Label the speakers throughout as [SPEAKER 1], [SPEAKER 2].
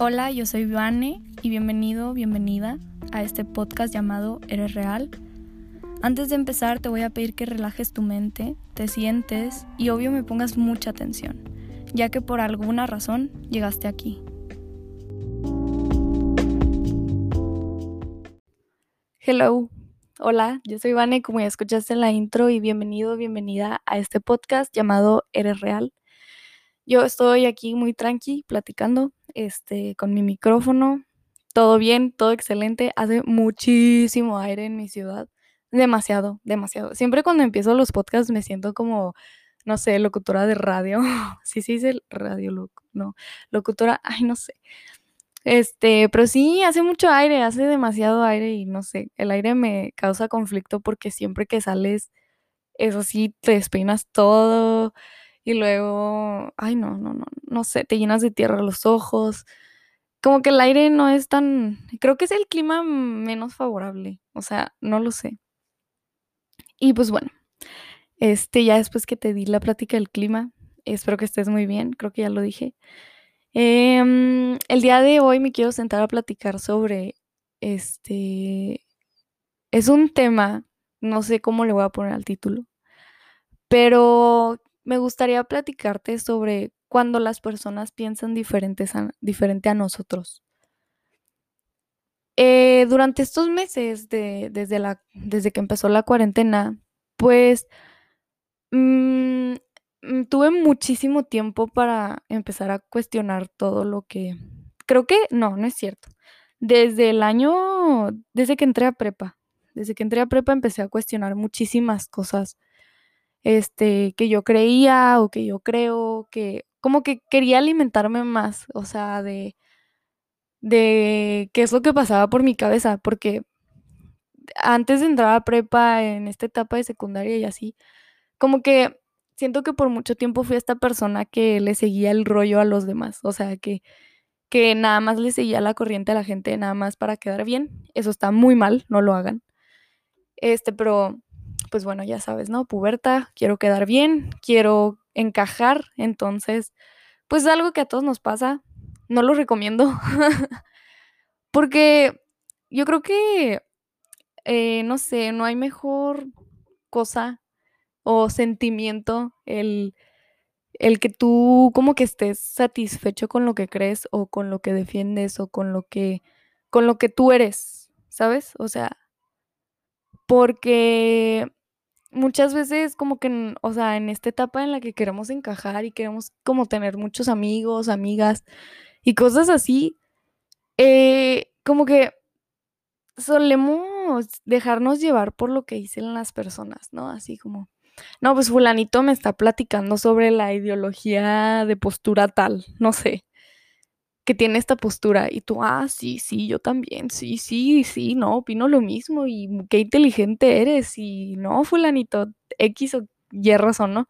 [SPEAKER 1] Hola, yo soy Vane y bienvenido, bienvenida a este podcast llamado Eres Real. Antes de empezar te voy a pedir que relajes tu mente, te sientes y obvio me pongas mucha atención, ya que por alguna razón llegaste aquí. Hello, hola, yo soy Vane, como ya escuchaste en la intro y bienvenido, bienvenida a este podcast llamado Eres Real. Yo estoy aquí muy tranqui platicando este, con mi micrófono. Todo bien, todo excelente. Hace muchísimo aire en mi ciudad. Demasiado, demasiado. Siempre cuando empiezo los podcasts me siento como, no sé, locutora de radio. sí, sí, dice radio, no, locutora, ay, no sé. Este, pero sí, hace mucho aire, hace demasiado aire y no sé, el aire me causa conflicto porque siempre que sales, eso sí, te despeinas todo y luego, ay, no, no, no, no sé, te llenas de tierra los ojos. Como que el aire no es tan, creo que es el clima menos favorable, o sea, no lo sé. Y pues bueno, este, ya después que te di la plática del clima, espero que estés muy bien, creo que ya lo dije. Em, el día de hoy me quiero sentar a platicar sobre, este, es un tema, no sé cómo le voy a poner al título, pero me gustaría platicarte sobre cuando las personas piensan diferentes diferente a nosotros. Eh, durante estos meses, desde, la, desde que empezó la cuarentena, pues mm, mm, tuve muchísimo tiempo para empezar a cuestionar todo lo que... Creo que no, no es cierto. Desde el año, desde que entré a prepa, desde que entré a prepa empecé a cuestionar muchísimas cosas este, que yo creía o que yo creo, que como que quería alimentarme más, o sea, de, de qué es lo que pasaba por mi cabeza, porque antes de entrar a prepa en esta etapa de secundaria y así, como que siento que por mucho tiempo fui esta persona que le seguía el rollo a los demás, o sea, que, que nada más le seguía la corriente a la gente, nada más para quedar bien. Eso está muy mal, no lo hagan. Este, pero pues bueno, ya sabes, ¿no? Puberta, quiero quedar bien, quiero encajar, entonces, pues es algo que a todos nos pasa, no lo recomiendo, porque yo creo que, eh, no sé, no hay mejor cosa o sentimiento el, el que tú como que estés satisfecho con lo que crees o con lo que defiendes o con lo que, con lo que tú eres, ¿sabes? O sea, porque muchas veces como que, o sea, en esta etapa en la que queremos encajar y queremos como tener muchos amigos, amigas y cosas así, eh, como que solemos dejarnos llevar por lo que dicen las personas, ¿no? Así como, no, pues fulanito me está platicando sobre la ideología de postura tal, no sé que tiene esta postura y tú, ah, sí, sí, yo también, sí, sí, sí, no, opino lo mismo y qué inteligente eres y no, fulanito, X o Y razón, ¿no?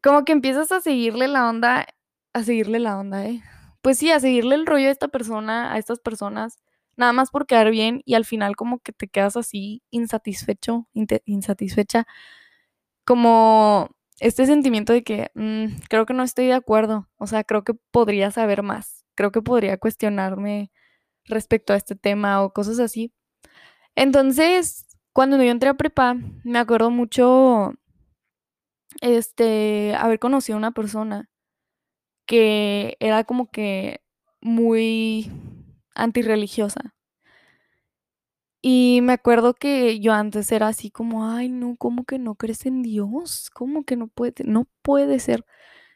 [SPEAKER 1] Como que empiezas a seguirle la onda, a seguirle la onda, ¿eh? Pues sí, a seguirle el rollo a esta persona, a estas personas, nada más por quedar bien y al final como que te quedas así insatisfecho, insatisfecha, como este sentimiento de que mm, creo que no estoy de acuerdo, o sea, creo que podría saber más, creo que podría cuestionarme respecto a este tema o cosas así. Entonces, cuando yo entré a prepa, me acuerdo mucho, este, haber conocido a una persona que era como que muy antirreligiosa. Y me acuerdo que yo antes era así como, ay, no, ¿cómo que no crees en Dios? ¿Cómo que no puede, no puede ser?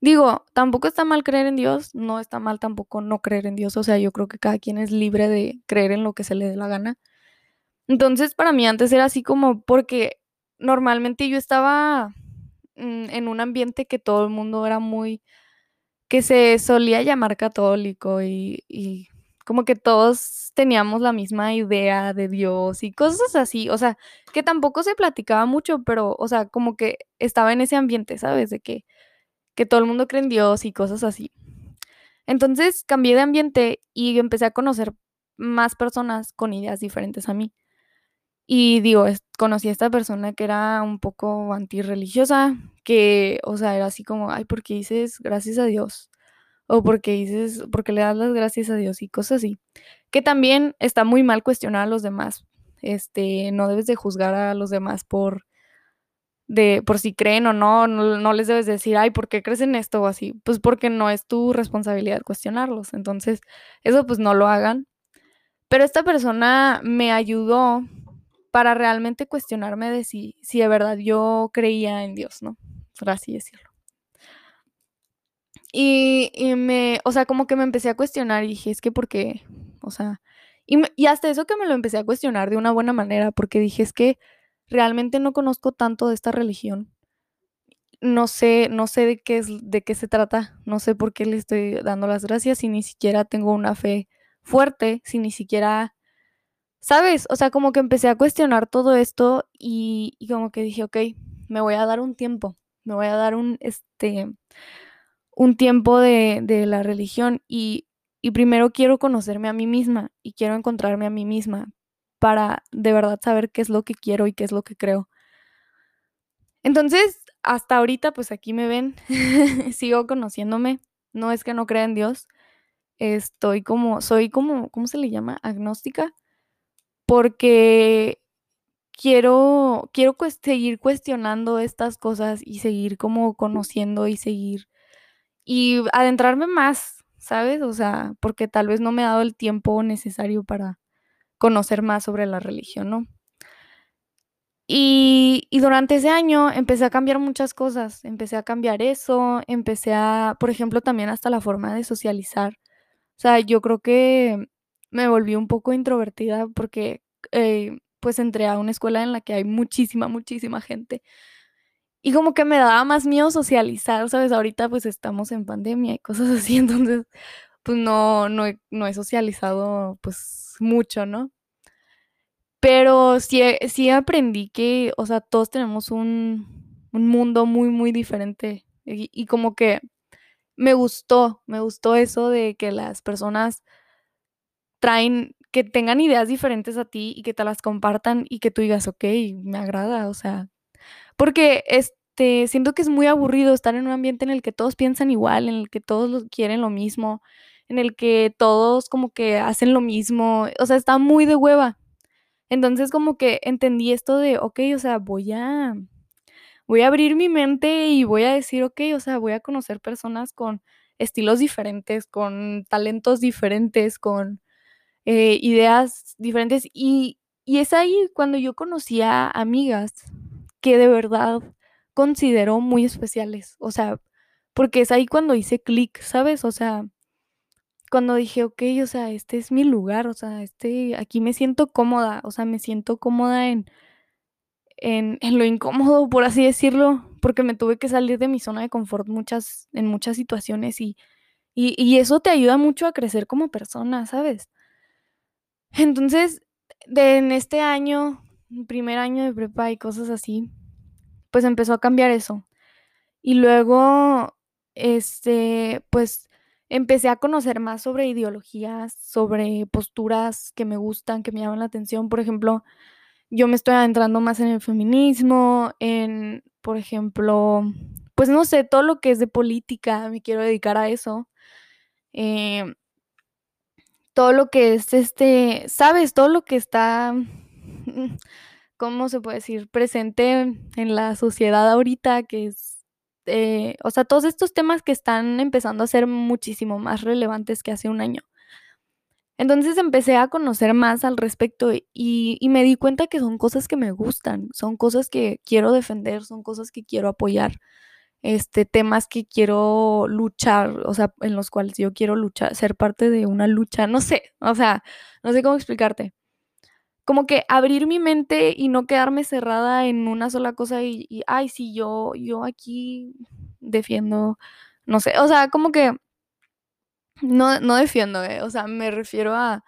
[SPEAKER 1] Digo, tampoco está mal creer en Dios, no está mal tampoco no creer en Dios, o sea, yo creo que cada quien es libre de creer en lo que se le dé la gana. Entonces, para mí antes era así como porque normalmente yo estaba mm, en un ambiente que todo el mundo era muy, que se solía llamar católico y, y como que todos teníamos la misma idea de Dios y cosas así, o sea, que tampoco se platicaba mucho, pero, o sea, como que estaba en ese ambiente, ¿sabes? De que, que todo el mundo cree en Dios y cosas así. Entonces cambié de ambiente y empecé a conocer más personas con ideas diferentes a mí. Y digo, conocí a esta persona que era un poco antirreligiosa, que, o sea, era así como, ay, ¿por qué dices gracias a Dios? O porque dices, porque le das las gracias a Dios y cosas así. Que también está muy mal cuestionar a los demás. Este, no debes de juzgar a los demás por de por si creen o no, no, les debes decir, ay, ¿por qué crees en esto o así? Pues porque no es tu responsabilidad cuestionarlos. Entonces, eso pues no lo hagan. Pero esta persona me ayudó para realmente cuestionarme de si, si de verdad yo creía en Dios, ¿no? Por así decirlo. Y, me, o sea, como que me empecé a cuestionar y dije, es que porque, o sea, y, y hasta eso que me lo empecé a cuestionar de una buena manera, porque dije, es que realmente no conozco tanto de esta religión. No sé, no sé de qué es, de qué se trata, no sé por qué le estoy dando las gracias y ni siquiera tengo una fe fuerte, si ni siquiera, ¿sabes? O sea, como que empecé a cuestionar todo esto y, y como que dije, ok, me voy a dar un tiempo, me voy a dar un, este, un tiempo de, de la religión y, y primero quiero conocerme a mí misma y quiero encontrarme a mí misma para de verdad saber qué es lo que quiero y qué es lo que creo. Entonces, hasta ahorita, pues aquí me ven, sigo conociéndome, no es que no crea en Dios, estoy como, soy como, ¿cómo se le llama? Agnóstica, porque quiero, quiero seguir cuestionando estas cosas y seguir como conociendo y seguir y adentrarme más, ¿sabes? O sea, porque tal vez no me ha dado el tiempo necesario para conocer más sobre la religión, ¿no? Y, y, durante ese año empecé a cambiar muchas cosas, empecé a cambiar eso, empecé a, por ejemplo, también hasta la forma de socializar. O sea, yo creo que me volví un poco introvertida porque eh, pues entré a una escuela en la que hay muchísima, muchísima gente. Y como que me daba más miedo socializar, ¿sabes? Ahorita pues estamos en pandemia y cosas así, entonces pues no, no, he, no he socializado pues mucho, ¿no? Pero sí, sí aprendí que, o sea, todos tenemos un, un mundo muy, muy diferente. Y, y, como que me gustó, me gustó eso de que las personas traen, que tengan ideas diferentes a ti y que te las compartan y que tú digas, ok, me agrada, o sea, porque este, siento que es muy aburrido estar en un ambiente en el que todos piensan igual, en el que todos quieren lo mismo, en el que todos como que hacen lo mismo, o sea, está muy de hueva. Entonces como que entendí esto de, ok, o sea, voy a, voy a abrir mi mente y voy a decir, ok, o sea, voy a conocer personas con estilos diferentes, con talentos diferentes, con eh, ideas diferentes. Y, y es ahí cuando yo conocí a amigas que de verdad considero muy especiales, o sea, porque es ahí cuando hice clic, ¿sabes? O sea, cuando dije, ok, o sea, este es mi lugar, o sea, este, aquí me siento cómoda, o sea, me siento cómoda en, en, en lo incómodo, por así decirlo, porque me tuve que salir de mi zona de confort muchas, en muchas situaciones y, y, y eso te ayuda mucho a crecer como persona, ¿sabes? Entonces, de, en este año, primer año de prepa y cosas así, pues empezó a cambiar eso. Y luego, este, pues empecé a conocer más sobre ideologías, sobre posturas que me gustan, que me llaman la atención. Por ejemplo, yo me estoy adentrando más en el feminismo, en, por ejemplo, pues no sé, todo lo que es de política, me quiero dedicar a eso. Eh, todo lo que es este, sabes, todo lo que está, ¿cómo se puede decir? Presente en la sociedad ahorita, que es eh, o sea, todos estos temas que están empezando a ser muchísimo más relevantes que hace un año. Entonces empecé a conocer más al respecto y, y, me di cuenta que son cosas que me gustan, son cosas que quiero defender, son cosas que quiero apoyar, este, temas que quiero luchar, o sea, en los cuales yo quiero luchar, ser parte de una lucha, no sé, o sea, no sé cómo explicarte como que abrir mi mente y no quedarme cerrada en una sola cosa y, ay, sí, yo, yo aquí defiendo, no sé, o sea, como que no, no defiendo, eh, o sea, me refiero a,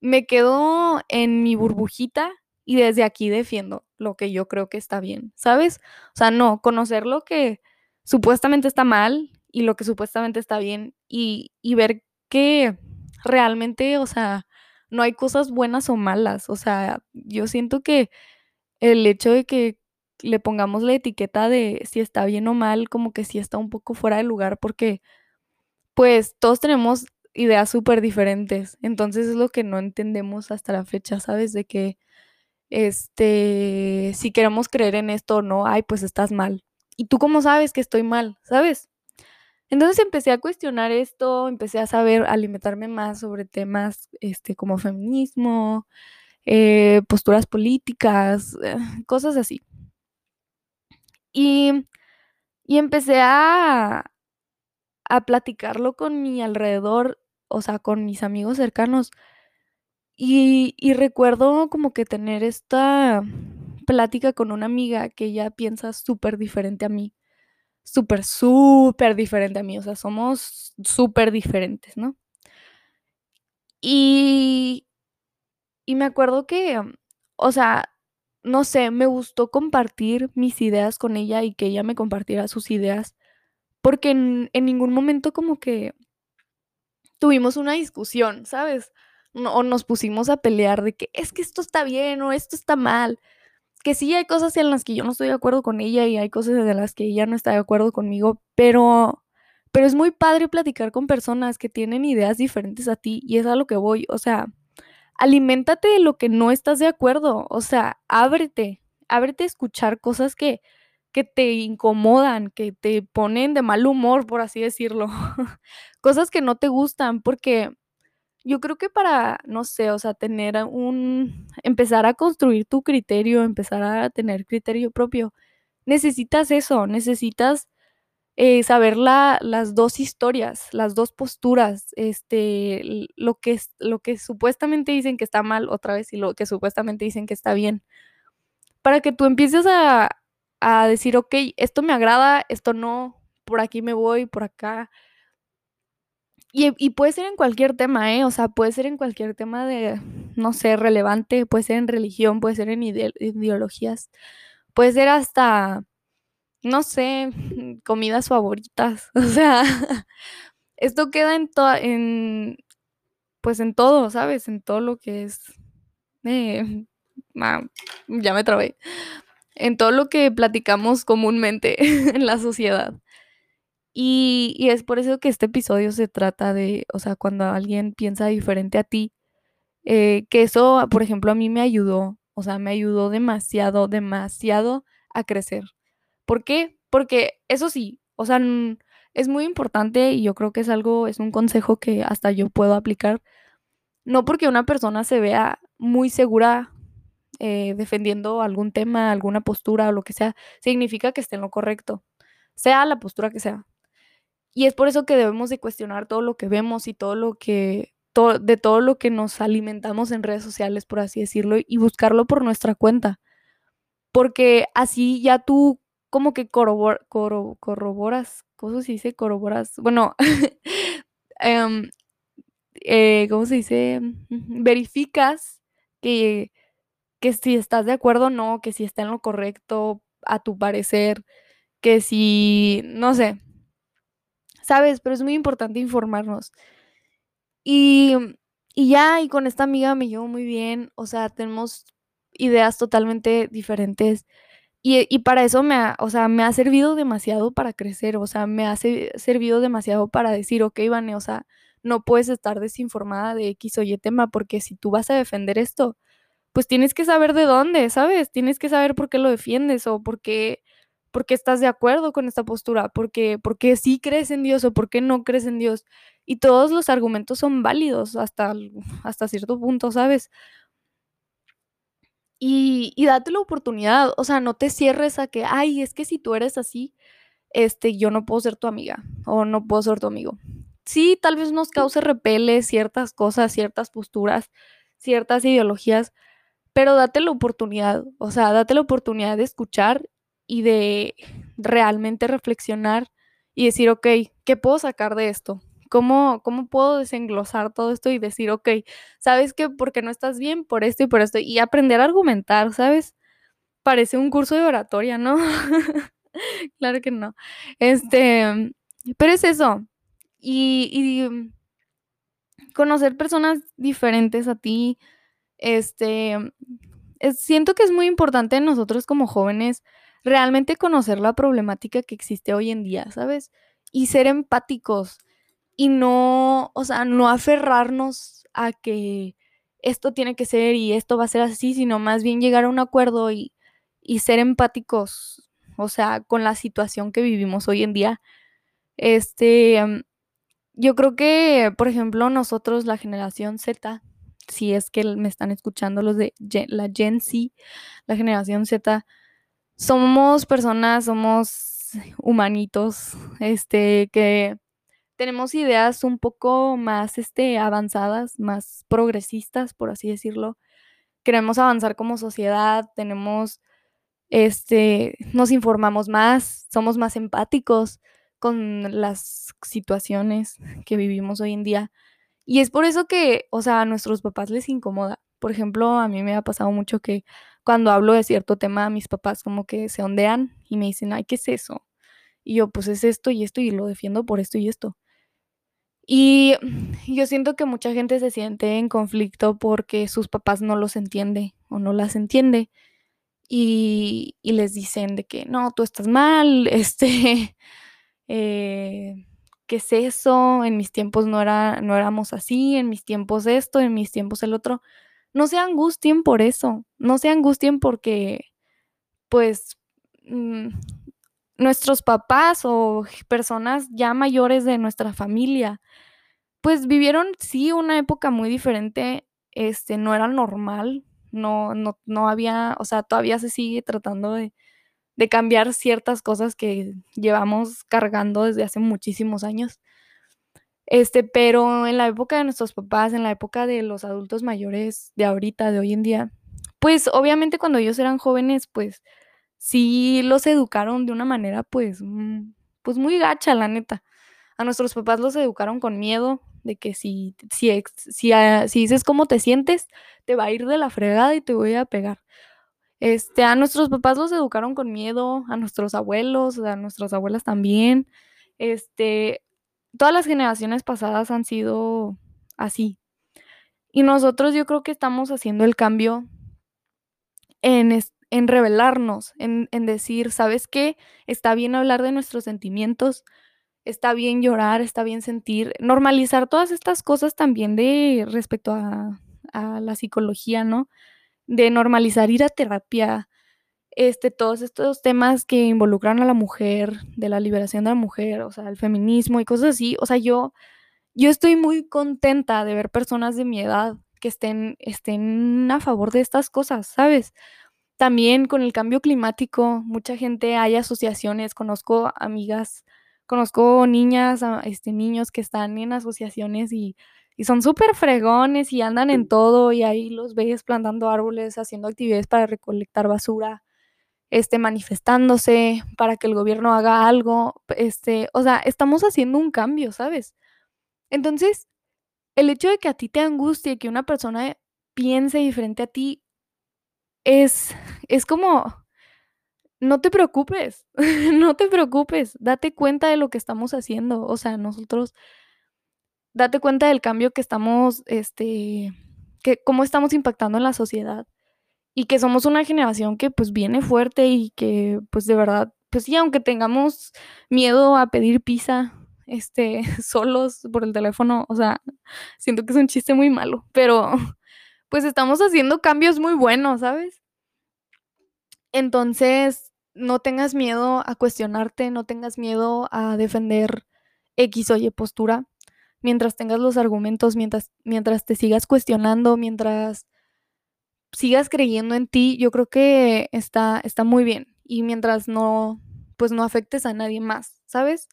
[SPEAKER 1] me quedo en mi burbujita y desde aquí defiendo lo que yo creo que está bien, ¿sabes? O sea, no, conocer lo que supuestamente está mal y lo que supuestamente está bien y, y ver que realmente, o sea, no hay cosas buenas o malas. O sea, yo siento que el hecho de que le pongamos la etiqueta de si está bien o mal, como que sí está un poco fuera de lugar porque pues todos tenemos ideas súper diferentes. Entonces es lo que no entendemos hasta la fecha, ¿sabes? De que, este, si queremos creer en esto o no, ay, pues estás mal. ¿Y tú cómo sabes que estoy mal? ¿Sabes? Entonces empecé a cuestionar esto, empecé a saber, alimentarme más sobre temas este, como feminismo, eh, posturas políticas, eh, cosas así. Y, y empecé a, a platicarlo con mi alrededor, o sea, con mis amigos cercanos. Y, y recuerdo como que tener esta plática con una amiga que ella piensa súper diferente a mí. Súper, súper diferente a mí. O sea, somos súper diferentes, ¿no? Y, y me acuerdo que, o sea, no sé, me gustó compartir mis ideas con ella y que ella me compartiera sus ideas, porque en, en ningún momento como que tuvimos una discusión, ¿sabes? No, o nos pusimos a pelear de que es que esto está bien o esto está mal. Que sí hay cosas en las que yo no estoy de acuerdo con ella y hay cosas de las que ella no está de acuerdo conmigo, pero pero es muy padre platicar con personas que tienen ideas diferentes a ti y es a lo que voy, o sea, aliméntate de lo que no estás de acuerdo, o sea, ábrete, ábrete a escuchar cosas que que te incomodan, que te ponen de mal humor, por así decirlo. cosas que no te gustan, porque yo creo que para, no sé, o sea, tener un, empezar a construir tu criterio, empezar a tener criterio propio, necesitas eso, necesitas eh, saber la, las dos historias, las dos posturas, este, lo que, lo que supuestamente dicen que está mal otra vez y lo que supuestamente dicen que está bien, para que tú empieces a, a decir, ok, esto me agrada, esto no, por aquí me voy, por acá. Y, puede ser en cualquier tema, ¿eh? O sea, puede ser en cualquier tema de, no sé, relevante, puede ser en religión, puede ser en ide ideologías, puede ser hasta, no sé, comidas favoritas. O sea, esto queda en, en, pues en todo, ¿sabes? En todo lo que es... Eh, ah, ya me trabé en todo lo que platicamos comúnmente en la sociedad. Y, es por eso que este episodio se trata de, o sea, cuando alguien piensa diferente a ti, eh, que eso, por ejemplo, a mí me ayudó, o sea, me ayudó demasiado, demasiado a crecer. ¿Por qué? Porque eso sí, o sea, es muy importante y yo creo que es algo, es un consejo que hasta yo puedo aplicar. No porque una persona se vea muy segura eh, defendiendo algún tema, alguna postura o lo que sea, significa que esté en lo correcto, sea la postura que sea. Y es por eso que debemos de cuestionar todo lo que vemos y todo lo que, de todo lo que nos alimentamos en redes sociales, por así decirlo, y buscarlo por nuestra cuenta. Porque así ya tú como que corroboras, ¿cómo se dice? Corroboras, bueno, eh, ¿cómo se dice? Verificas que que si estás de acuerdo o no, que si está en lo correcto a tu parecer, que si, no sé, sabes, pero es muy importante informarnos. Y, y ya, y con esta amiga me llevo muy bien, o sea, tenemos ideas totalmente diferentes. Y, y, para eso me ha, o sea, me ha servido demasiado para crecer, o sea, me ha servido demasiado para decir, ok, Vane, o sea, no puedes estar desinformada de X o Y tema, porque si tú vas a defender esto, pues tienes que saber de dónde, ¿sabes? Tienes que saber por qué lo defiendes o por qué, por qué estás de acuerdo con esta postura, porque, porque sí crees en Dios o por qué no crees en Dios. Y todos los argumentos son válidos hasta, hasta cierto punto, ¿sabes? Y, y date la oportunidad, o sea, no te cierres a que, ay, es que si tú eres así, este, yo no puedo ser tu amiga o no puedo ser tu amigo. Sí, tal vez nos cause repele ciertas cosas, ciertas posturas, ciertas ideologías, pero date la oportunidad, o sea, date la oportunidad de escuchar y de realmente reflexionar y decir, ok, ¿qué puedo sacar de esto? ¿Cómo, ¿Cómo puedo desenglosar todo esto y decir, ok, ¿sabes qué? Porque no estás bien por esto y por esto. Y aprender a argumentar, ¿sabes? Parece un curso de oratoria, ¿no? claro que no. Este, pero es eso. Y, conocer personas diferentes a ti, este, siento que es muy importante nosotros como jóvenes realmente conocer la problemática que existe hoy en día, ¿sabes? Y ser empáticos y no, o sea, no aferrarnos a que esto tiene que ser y esto va a ser así, sino más bien llegar a un acuerdo y, y ser empáticos, o sea, con la situación que vivimos hoy en día. Este, mm, yo creo que, por ejemplo, nosotros, la generación Z, si es que me están escuchando los de la Gen Z, la generación Z, somos personas, somos humanitos, este, que tenemos ideas un poco más este, avanzadas, más progresistas, por así decirlo. Queremos avanzar como sociedad, tenemos, este, nos informamos más, somos más empáticos con las situaciones que vivimos hoy en día. Y es por eso que, o sea, a nuestros papás les incomoda. Por ejemplo, a mí me ha pasado mucho que cuando hablo de cierto tema, mis papás como que se ondean y me dicen, ay, ¿qué es eso? Y yo, pues es esto y esto y lo defiendo por esto y esto. Y yo siento que mucha gente se siente en conflicto porque sus papás no los entiende o no las entiende. Y, les dicen de que no, tú estás mal, este, eh, ¿qué es eso? En mis tiempos no, era, no éramos así, en mis tiempos esto, en mis tiempos el otro. No se angustien por eso, no se angustien porque, pues, mm, nuestros papás o personas ya mayores de nuestra familia, pues vivieron, sí, una época muy diferente, este, no era normal, no, no, no había, o sea, todavía se sigue tratando de, de cambiar ciertas cosas que llevamos cargando desde hace muchísimos años. Este, pero en la época de nuestros papás, en la época de los adultos mayores de ahorita, de hoy en día, pues obviamente cuando ellos eran jóvenes, pues sí los educaron de una manera pues, mm, pues muy gacha, la neta. A nuestros papás los educaron con miedo de que si, si, si, ah, si dices cómo te sientes, te va a ir de la fregada y te voy a pegar. Este, a nuestros papás los educaron con miedo, a nuestros abuelos, a nuestras abuelas también. Este, todas las generaciones pasadas han sido así. Y nosotros yo creo que estamos haciendo el cambio en, en revelarnos, en, en decir, ¿sabes qué? Está bien hablar de nuestros sentimientos, está bien llorar, está bien sentir, normalizar todas estas cosas también de respecto a, a la psicología, ¿no? De normalizar ir a terapia, este, todos estos temas que involucran a la mujer, de la liberación de la mujer, o sea, el feminismo y cosas así. O sea, yo, yo estoy muy contenta de ver personas de mi edad que estén, estén a favor de estas cosas, ¿sabes? También con el cambio climático, mucha gente, hay asociaciones, conozco amigas, conozco niñas, este, niños que están en asociaciones y, y son súper fregones y andan en todo y ahí los ves plantando árboles, haciendo actividades para recolectar basura este, manifestándose para que el gobierno haga algo, este, o sea, estamos haciendo un cambio, ¿sabes? Entonces, el hecho de que a ti te angustie que una persona piense diferente a ti es, es como, no te preocupes, no te preocupes, date cuenta de lo que estamos haciendo, o sea, nosotros, date cuenta del cambio que estamos, este, que cómo estamos impactando en la sociedad y que somos una generación que pues viene fuerte y que pues de verdad, pues sí, aunque tengamos miedo a pedir pizza, este, solos por el teléfono, o sea, siento que es un chiste muy malo, pero pues estamos haciendo cambios muy buenos, ¿sabes? Entonces, no tengas miedo a cuestionarte, no tengas miedo a defender X o Y postura, mientras tengas los argumentos, mientras, mientras te sigas cuestionando, mientras sigas creyendo en ti, yo creo que está, está muy bien. Y mientras no, pues no afectes a nadie más, ¿sabes?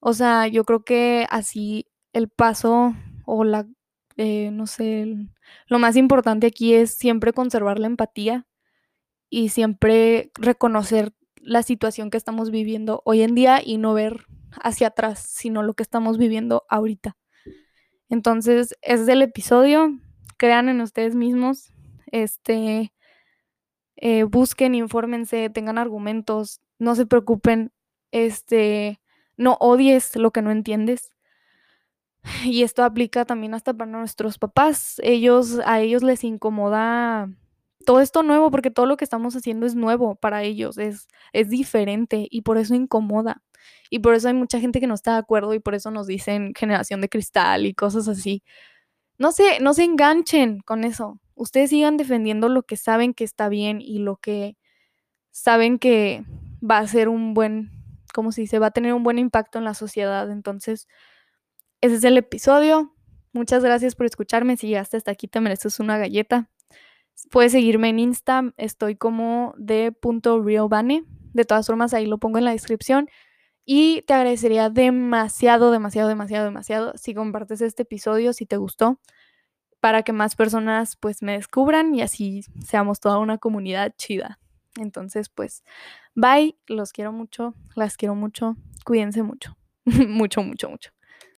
[SPEAKER 1] O sea, yo creo que así el paso o la, eh, no sé, lo más importante aquí es siempre conservar la empatía y siempre reconocer la situación que estamos viviendo hoy en día y no ver hacia atrás, sino lo que estamos viviendo ahorita. Entonces, ese es el episodio. Crean en ustedes mismos, este, eh, busquen, infórmense, tengan argumentos, no se preocupen, este, no odies lo que no entiendes. Y esto aplica también hasta para nuestros papás. Ellos, a ellos les incomoda todo esto nuevo, porque todo lo que estamos haciendo es nuevo para ellos, es, es diferente y por eso incomoda. Y por eso hay mucha gente que no está de acuerdo y por eso nos dicen generación de cristal y cosas así. No se, no se enganchen con eso. Ustedes sigan defendiendo lo que saben que está bien y lo que saben que va a ser un buen, como se dice, va a tener un buen impacto en la sociedad. Entonces, ese es el episodio. Muchas gracias por escucharme. Si llegaste hasta aquí, te mereces una galleta. Puedes seguirme en Insta, estoy como de. De todas formas, ahí lo pongo en la descripción. Y te agradecería demasiado, demasiado, demasiado, demasiado si compartes este episodio, si te gustó, para que más personas pues me descubran y así seamos toda una comunidad chida. Entonces, pues, bye, los quiero mucho, las quiero mucho, cuídense mucho, mucho, mucho, mucho.